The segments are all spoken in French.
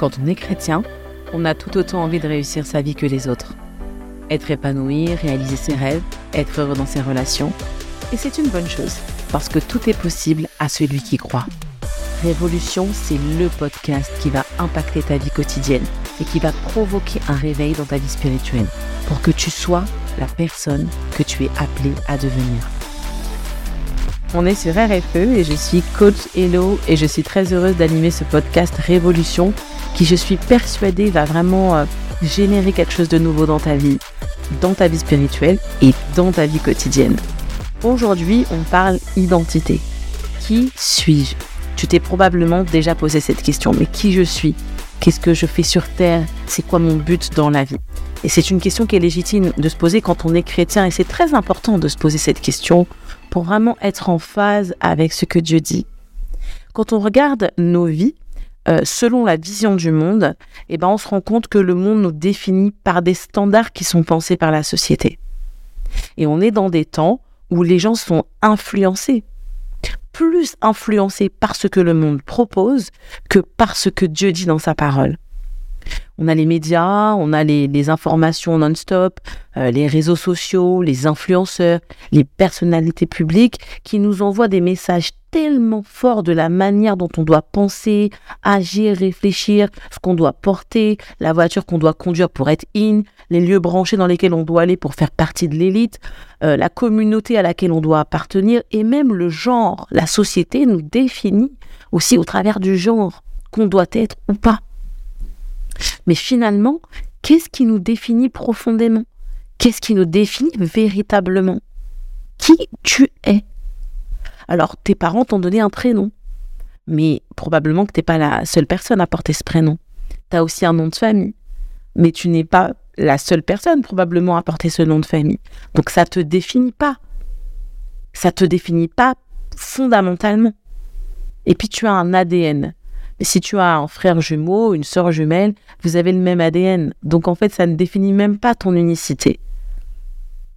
Quand on est chrétien, on a tout autant envie de réussir sa vie que les autres. Être épanoui, réaliser ses rêves, être heureux dans ses relations. Et c'est une bonne chose, parce que tout est possible à celui qui croit. Révolution, c'est le podcast qui va impacter ta vie quotidienne et qui va provoquer un réveil dans ta vie spirituelle pour que tu sois la personne que tu es appelé à devenir. On est sur RFE et je suis coach Hello et je suis très heureuse d'animer ce podcast Révolution qui, je suis persuadée, va vraiment euh, générer quelque chose de nouveau dans ta vie, dans ta vie spirituelle et dans ta vie quotidienne. Aujourd'hui, on parle identité. Qui suis-je? Tu t'es probablement déjà posé cette question, mais qui je suis? Qu'est-ce que je fais sur Terre? C'est quoi mon but dans la vie? Et c'est une question qui est légitime de se poser quand on est chrétien et c'est très important de se poser cette question pour vraiment être en phase avec ce que Dieu dit. Quand on regarde nos vies, euh, selon la vision du monde, eh ben, on se rend compte que le monde nous définit par des standards qui sont pensés par la société. Et on est dans des temps où les gens sont influencés, plus influencés par ce que le monde propose que par ce que Dieu dit dans sa parole on a les médias, on a les, informations non-stop, euh, les réseaux sociaux, les influenceurs, les personnalités publiques qui nous envoient des messages tellement forts de la manière dont on doit penser, agir, réfléchir, ce qu'on doit porter, la voiture qu'on doit conduire pour être in, les lieux branchés dans lesquels on doit aller pour faire partie de l'élite, euh, la communauté à laquelle on doit appartenir et même le genre. La société nous définit aussi au travers du genre qu'on doit être ou pas. Mais finalement, qu'est-ce qui nous définit profondément? Qu'est-ce qui nous définit véritablement? Qui tu es? Alors, tes parents t'ont donné un prénom, mais probablement que tu n'es pas la seule personne à porter ce prénom. Tu as aussi un nom de famille, mais tu n'es pas la seule personne probablement à porter ce nom de famille. Donc ça te définit pas. Ça te définit pas fondamentalement. Et puis tu as un ADN si tu as un frère jumeau, une sœur jumelle, vous avez le même ADN. Donc en fait, ça ne définit même pas ton unicité.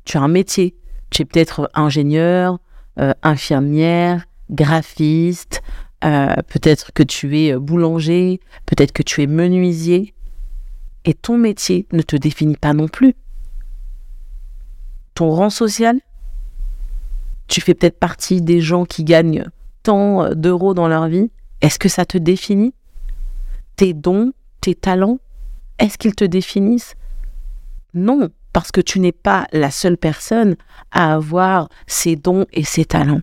Tu as un métier. Tu es peut-être ingénieur, euh, infirmière, graphiste, euh, peut-être que tu es boulanger, peut-être que tu es menuisier. Et ton métier ne te définit pas non plus. Ton rang social, tu fais peut-être partie des gens qui gagnent tant d'euros dans leur vie est-ce que ça te définit? Tes dons, tes talents, est-ce qu'ils te définissent? Non, parce que tu n'es pas la seule personne à avoir ces dons et ces talents.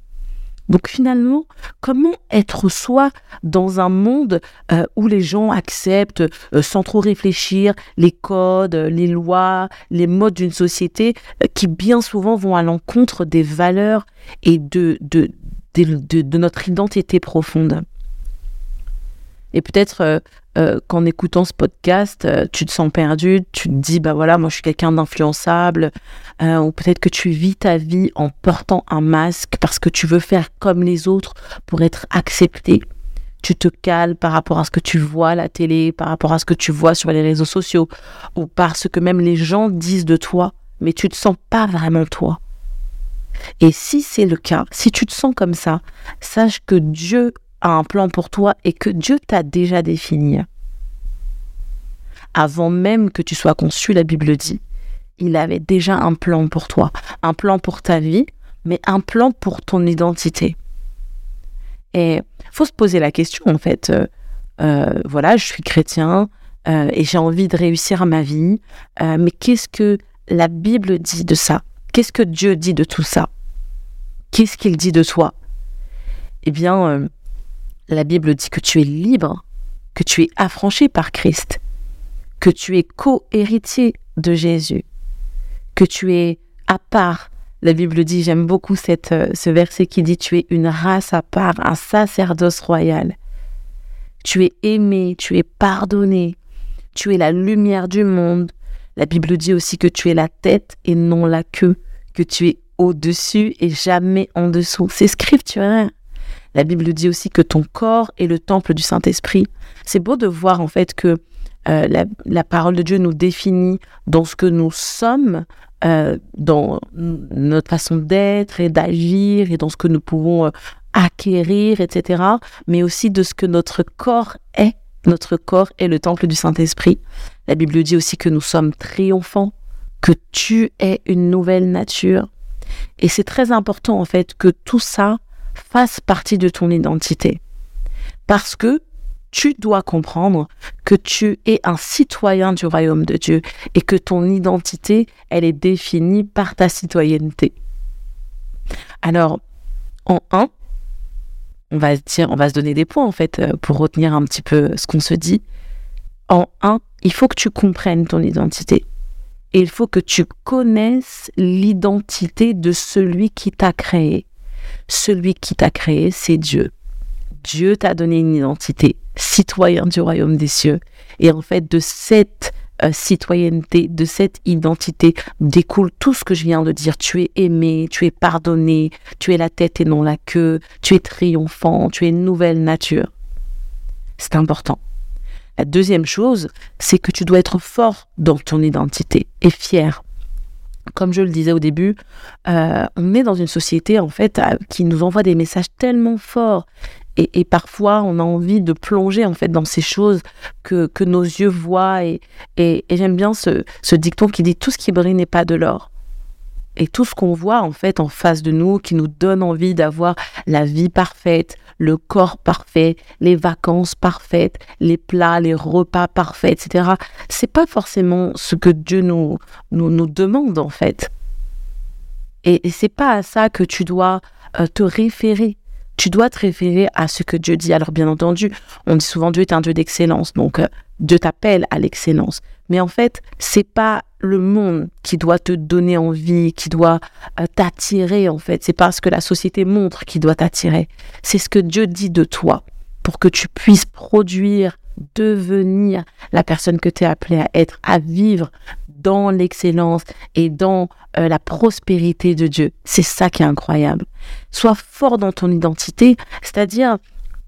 Donc finalement, comment être soi dans un monde euh, où les gens acceptent euh, sans trop réfléchir les codes, les lois, les modes d'une société euh, qui bien souvent vont à l'encontre des valeurs et de notre identité profonde? Et peut-être euh, euh, qu'en écoutant ce podcast, euh, tu te sens perdu, tu te dis, bah voilà, moi je suis quelqu'un d'influençable, ou peut-être que tu vis ta vie en portant un masque parce que tu veux faire comme les autres pour être accepté. Tu te cales par rapport à ce que tu vois à la télé, par rapport à ce que tu vois sur les réseaux sociaux, ou parce que même les gens disent de toi, mais tu ne te sens pas vraiment toi. Et si c'est le cas, si tu te sens comme ça, sache que Dieu a un plan pour toi et que Dieu t'a déjà défini. Avant même que tu sois conçu, la Bible dit, il avait déjà un plan pour toi, un plan pour ta vie, mais un plan pour ton identité. Et faut se poser la question en fait. Euh, euh, voilà, je suis chrétien euh, et j'ai envie de réussir ma vie, mais qu'est-ce que la Bible dit de ça? Qu'est-ce que Dieu dit de tout ça? Qu'est-ce qu'il dit de toi? Eh bien, la Bible dit que tu es libre, que tu es affranchi par Christ, que tu es co-héritier de Jésus, que tu es à part. La Bible dit, j'aime beaucoup cette, euh, ce verset qui dit, tu es une race à part, un sacerdoce royal. Tu es aimé, tu es pardonné, tu es la lumière du monde. La Bible dit aussi que tu es la tête et non la queue, que tu es au-dessus et jamais en dessous. C'est scripturaire. La Bible dit aussi que ton corps est le temple du Saint-Esprit. C'est beau de voir en fait que euh, la, parole de Dieu nous définit dans ce que nous sommes, euh, dans notre façon d'être et d'agir et dans ce que nous pouvons euh, acquérir, etc. Mais aussi de ce que notre corps est Notre corps est le temple du Saint-Esprit. La Bible dit aussi que nous sommes triomphants, que tu es une nouvelle nature. Et c'est très important en fait que tout ça fasse partie de ton identité. Parce que tu dois comprendre que tu es un citoyen du royaume de Dieu et que ton identité, elle est définie par ta citoyenneté. Alors, en un, on va dire, on va se donner des points en fait euh, pour retenir un petit peu ce qu'on se dit. En un, il faut que tu comprennes ton identité. Et il faut que tu connaisses l'identité de celui qui t'a créé. Celui qui t'a créé, c'est Dieu. Dieu t'a donné une identité, citoyen du royaume des cieux. Et en fait, de cette euh, citoyenneté, de cette identité découle tout ce que je viens de dire. Tu es aimé, tu es pardonné, tu es la tête et non la queue, tu es triomphant, tu es une nouvelle nature. C'est important. La deuxième chose, c'est que tu dois être fort dans ton identité et fier. Comme je le disais au début, euh, on est dans une société en fait qui nous envoie des messages tellement forts et, parfois, on a envie de plonger en fait dans ces choses que, que nos yeux voient. Et, et, j'aime bien ce, ce dicton qui dit tout ce qui brille n'est pas de l'or. Et tout ce qu'on voit en fait en face de nous, qui nous donne envie d'avoir la vie parfaite, le corps parfait, les vacances parfaites, les plats, les repas parfaits, etc. C'est pas forcément ce que Dieu nous, nous, nous demande en fait. Et, c'est pas à ça que tu dois euh, te référer tu dois te référer à ce que Dieu dit. Alors bien entendu, on dit souvent Dieu est un Dieu d'excellence, donc euh, Dieu t'appelle à l'excellence. Mais en fait, c'est pas le monde qui doit te donner envie, qui doit euh, t'attirer en fait. C'est pas ce que la société montre qui doit t'attirer. C'est ce que Dieu dit de toi pour que tu puisses produire, devenir la personne que tu es appelé à être, à vivre dans l'excellence et dans euh, la prospérité de Dieu. C'est ça qui est incroyable. Sois fort dans ton identité, c'est-à-dire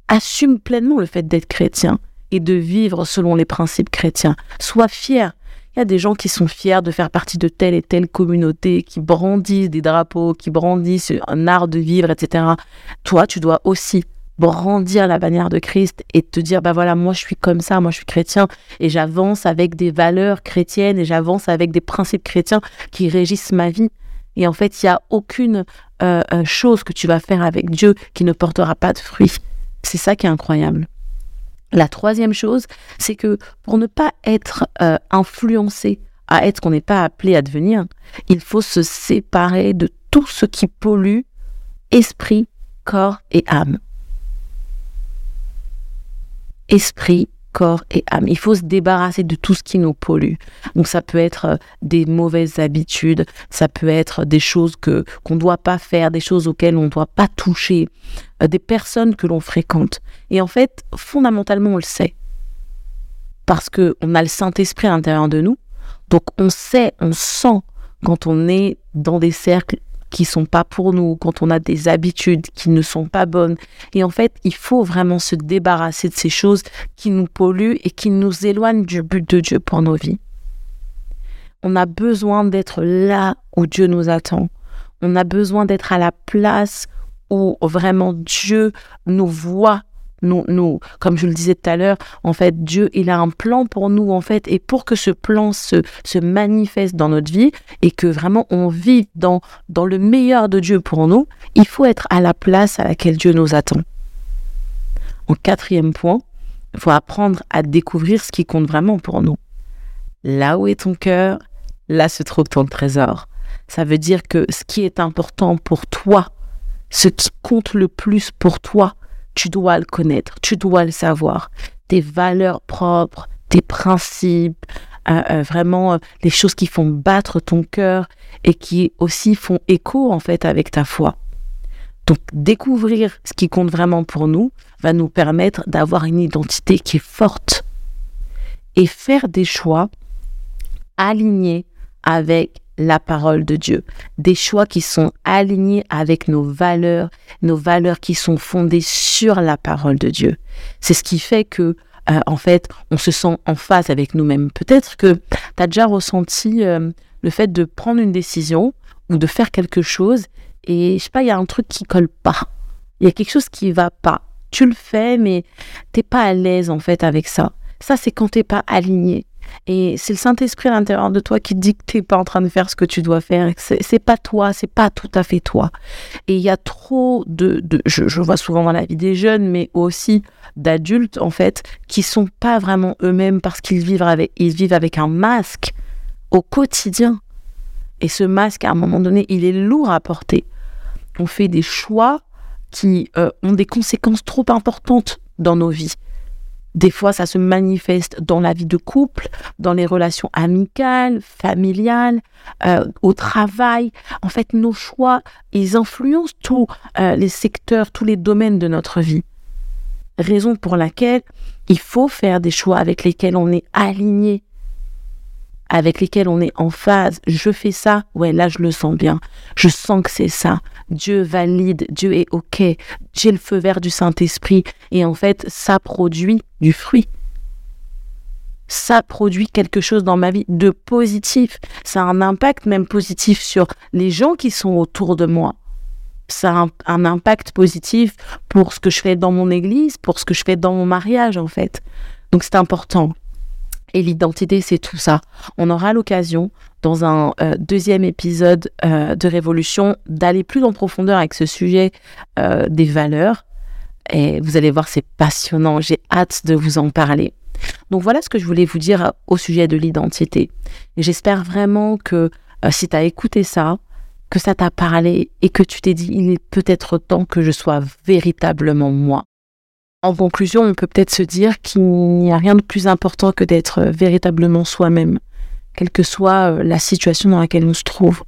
assume pleinement le fait d'être chrétien et de vivre selon les principes chrétiens. Sois fier. Il y a des gens qui sont fiers de faire partie de telle et telle communauté, qui brandissent des drapeaux, qui brandissent un art de vivre, etc. Toi, tu dois aussi brandir la bannière de Christ et te dire bah voilà moi je suis comme ça moi je suis chrétien et j'avance avec des valeurs chrétiennes et j'avance avec des principes chrétiens qui régissent ma vie et en fait il y a aucune euh, euh, chose que tu vas faire avec Dieu qui ne portera pas de fruits. C'est ça qui est incroyable. La troisième chose c'est que pour ne pas être euh, influencé à être qu'on n'est pas appelé à devenir il faut se séparer de tout ce qui pollue esprit corps et âme. Esprit, corps et âme. Il faut se débarrasser de tout ce qui nous pollue. Donc ça peut être euh, des mauvaises habitudes, ça peut être des choses que qu'on ne doit pas faire, des choses auxquelles on ne doit pas toucher, euh, des personnes que l'on fréquente. Et en fait, fondamentalement, on le sait. Parce que on a le Saint-Esprit à l'intérieur de nous. Donc on sait, on sent quand on est dans des cercles qui sont pas pour nous, quand on a des habitudes qui ne sont pas bonnes. Et en fait, il faut vraiment se débarrasser de ces choses qui nous polluent et qui nous éloignent du but de Dieu pour nos vies. On a besoin d'être là où Dieu nous attend. On a besoin d'être à la place où vraiment Dieu nous voit nous, comme je le disais tout à l'heure, en fait, Dieu, il a un plan pour nous, en fait, et pour que ce plan se, se manifeste dans notre vie et que vraiment on vive dans, dans le meilleur de Dieu pour nous, il faut être à la place à laquelle Dieu nous attend. En quatrième point, il faut apprendre à découvrir ce qui compte vraiment pour nous. Là où est ton cœur, là se trouve ton trésor. Ça veut dire que ce qui est important pour toi, ce qui compte le plus pour toi, tu dois le connaître, tu dois le savoir. Tes valeurs propres, tes principes, euh, euh, vraiment euh, les choses qui font battre ton cœur et qui aussi font écho en fait avec ta foi. Donc découvrir ce qui compte vraiment pour nous va nous permettre d'avoir une identité qui est forte et faire des choix alignés avec la parole de Dieu, des choix qui sont alignés avec nos valeurs, nos valeurs qui sont fondées sur la parole de Dieu. C'est ce qui fait que euh, en fait, on se sent en phase avec nous-mêmes. Peut-être que tu as déjà ressenti euh, le fait de prendre une décision ou de faire quelque chose et je sais pas, il y a un truc qui colle pas. Il y a quelque chose qui va pas. tu le fais, mais t'es pas à l'aise en fait avec ça. Ça, c'est quand t'es pas aligné. Et c'est le Saint-Esprit à l'intérieur de toi qui dit que t'es pas en train de faire ce que tu dois faire. C'est pas toi, c'est pas tout à fait toi. Et il y a trop de, je, vois souvent dans la vie des jeunes, mais aussi d'adultes en fait, qui sont pas vraiment eux-mêmes parce qu'ils vivent avec, vivent avec un masque au quotidien. Et ce masque, à un moment donné, il est lourd à porter. On fait des choix qui euh, ont des conséquences trop importantes dans nos vies. Des fois, ça se manifeste dans la vie de couple, dans les relations amicales, familiales, euh, au travail. En fait, nos choix, ils influencent tous euh, les secteurs, tous les domaines de notre vie. Raison pour laquelle il faut faire des choix avec lesquels on est aligné, avec lesquels on est en phase. Je fais ça, ouais, là je le sens bien. Je sens que c'est ça. Dieu valide, Dieu est OK. J'ai le feu vert du Saint-Esprit. Et en fait, ça produit du fruit. Ça produit quelque chose dans ma vie de positif. Ça a un impact même positif sur les gens qui sont autour de moi. Ça a un, impact positif pour ce que je fais dans mon église, pour ce que je fais dans mon mariage, en fait. Donc c'est important. Et l'identité, c'est tout ça. On aura l'occasion, dans un euh, deuxième épisode euh, de Révolution, d'aller plus en profondeur avec ce sujet euh, des valeurs. Et vous allez voir, c'est passionnant. J'ai hâte de vous en parler. Donc voilà ce que je voulais vous dire au sujet de l'identité. J'espère vraiment que si tu as écouté ça, que ça t'a parlé et que tu t'es dit, il est peut-être temps que je sois véritablement moi. En conclusion, on peut peut-être se dire qu'il n'y a rien de plus important que d'être euh, véritablement soi-même, quelle que soit euh, la situation dans laquelle on se trouve,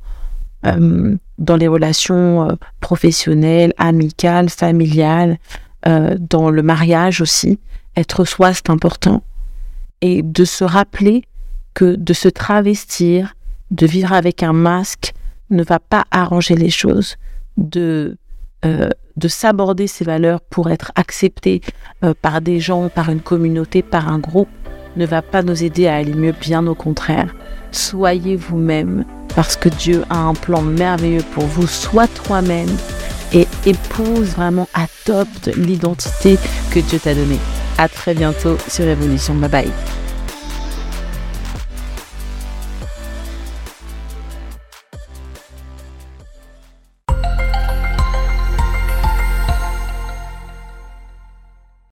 euh, dans les relations professionnelles, amicales, familiales, dans le mariage aussi. Être soi, c'est important. Et de se rappeler que de se travestir, de vivre avec un masque, ne va pas arranger les choses. De s'aborder ces valeurs pour être accepté euh, par des gens, par une communauté, par un groupe, ne va pas nous aider à aller mieux, bien au contraire. Soyez vous-même parce que Dieu a un plan merveilleux pour vous. Sois toi-même et épouse vraiment, adopte l'identité que Dieu t'a donnée. À très bientôt sur Révolution. Bye bye.